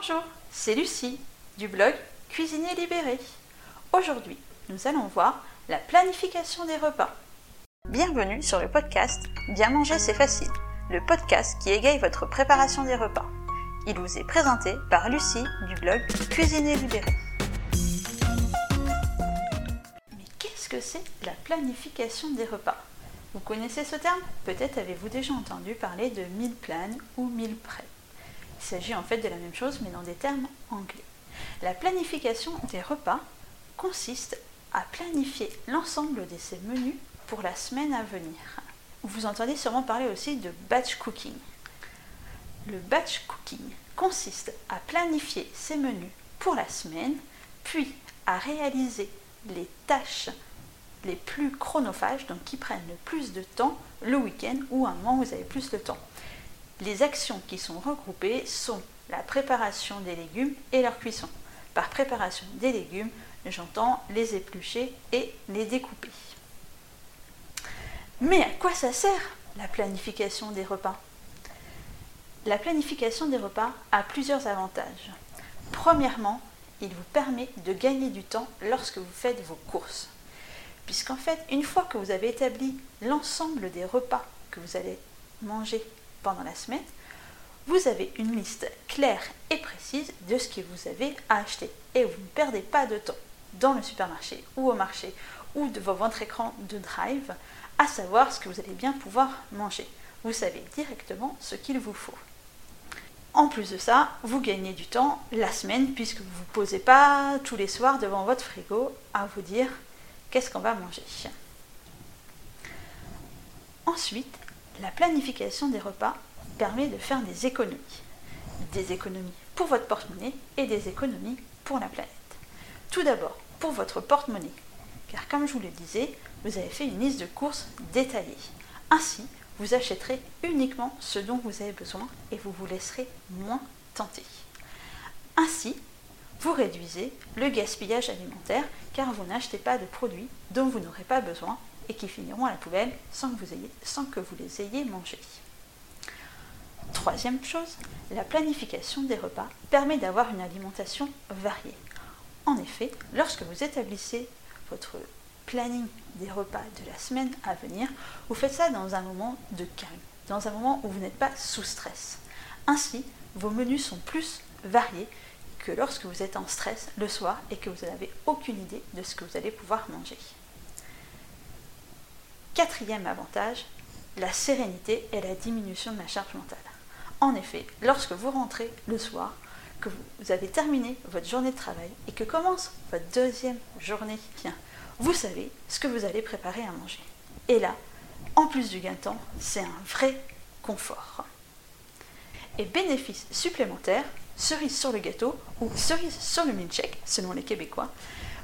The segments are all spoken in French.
Bonjour, c'est Lucie du blog Cuisiner Libéré. Aujourd'hui, nous allons voir la planification des repas. Bienvenue sur le podcast Bien manger c'est facile, le podcast qui égaye votre préparation des repas. Il vous est présenté par Lucie du blog Cuisiner Libéré. Mais qu'est-ce que c'est la planification des repas? Vous connaissez ce terme? Peut-être avez-vous déjà entendu parler de meal plan ou meal prep. Il s'agit en fait de la même chose mais dans des termes anglais. La planification des repas consiste à planifier l'ensemble de ces menus pour la semaine à venir. Vous entendez sûrement parler aussi de batch cooking. Le batch cooking consiste à planifier ces menus pour la semaine, puis à réaliser les tâches les plus chronophages, donc qui prennent le plus de temps le week-end ou un moment où vous avez plus de temps. Les actions qui sont regroupées sont la préparation des légumes et leur cuisson. Par préparation des légumes, j'entends les éplucher et les découper. Mais à quoi ça sert la planification des repas? La planification des repas a plusieurs avantages. Premièrement, il vous permet de gagner du temps lorsque vous faites vos courses. Puisqu'en fait, une fois que vous avez établi l'ensemble des repas que vous allez manger pendant la semaine, vous avez une liste claire et précise de ce que vous avez à acheter. Et vous ne perdez pas de temps dans le supermarché ou au marché ou devant votre écran de drive à savoir ce que vous allez bien pouvoir manger. Vous savez directement ce qu'il vous faut. En plus de ça, vous gagnez du temps la semaine puisque vous ne vous posez pas tous les soirs devant votre frigo à vous dire qu'est-ce qu'on va manger. Ensuite, la planification des repas permet de faire des économies. Des économies pour votre porte-monnaie et des économies pour la planète. Tout d'abord, pour votre porte-monnaie. Car comme je vous le disais, vous avez fait une liste de courses détaillée. Ainsi, vous achèterez uniquement ce dont vous avez besoin et vous vous laisserez moins tenter. Ainsi, vous réduisez le gaspillage alimentaire car vous n'achetez pas de produits dont vous n'aurez pas besoin et qui finiront à la poubelle sans que vous, les ayez mangés. Troisième chose, la planification des repas permet d'avoir une alimentation variée. En effet, lorsque vous établissez votre planning des repas de la semaine à venir, vous faites ça dans un moment de calme, dans un moment où vous n'êtes pas sous stress. Ainsi, vos menus sont plus variés que lorsque vous êtes en stress le soir et que vous n'avez aucune idée de ce que vous allez pouvoir manger. Quatrième avantage, la sérénité et la diminution de la charge mentale. En effet, lorsque vous rentrez le soir, que vous avez terminé votre journée de travail et que commence votre deuxième journée, vous savez ce que vous allez préparer à manger. Et là, en plus du gain de temps, c'est un vrai confort. Et bénéfice supplémentaire, cerise sur le gâteau ou cerise sur le milkshake, selon les Québécois,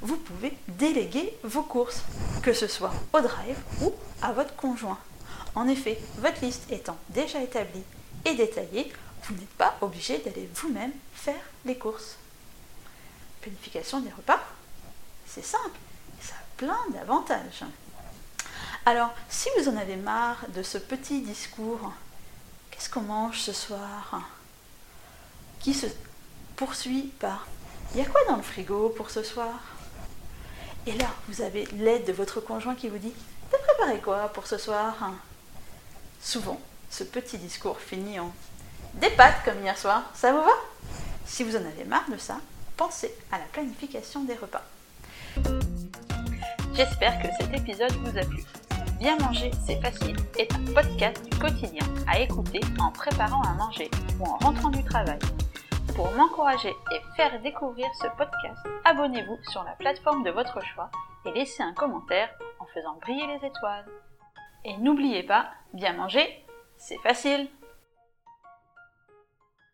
vous pouvez déléguer vos courses, que ce soit au drive ou à votre conjoint. En effet, votre liste étant déjà établie et détaillée, vous n'êtes pas obligé d'aller vous-même faire les courses. Planification des repas, c'est simple, ça a plein d'avantages. Alors, si vous en avez marre de ce petit discours, qu'est-ce qu'on mange ce soir? Qui se poursuit par Il y a quoi dans le frigo pour ce soir? Et là, vous avez l'aide de votre conjoint qui vous dit T'as préparé quoi pour ce soir? Souvent, ce petit discours finit en Des pâtes comme hier soir, ça vous va? Si vous en avez marre de ça, pensez à la planification des repas. J'espère que cet épisode vous a plu. Bien manger, c'est facile est un podcast du quotidien à écouter en préparant à manger ou en rentrant du travail. Pour m'encourager et faire découvrir ce podcast, abonnez-vous sur la plateforme de votre choix et laissez un commentaire en faisant briller les étoiles. Et n'oubliez pas, bien manger, c'est facile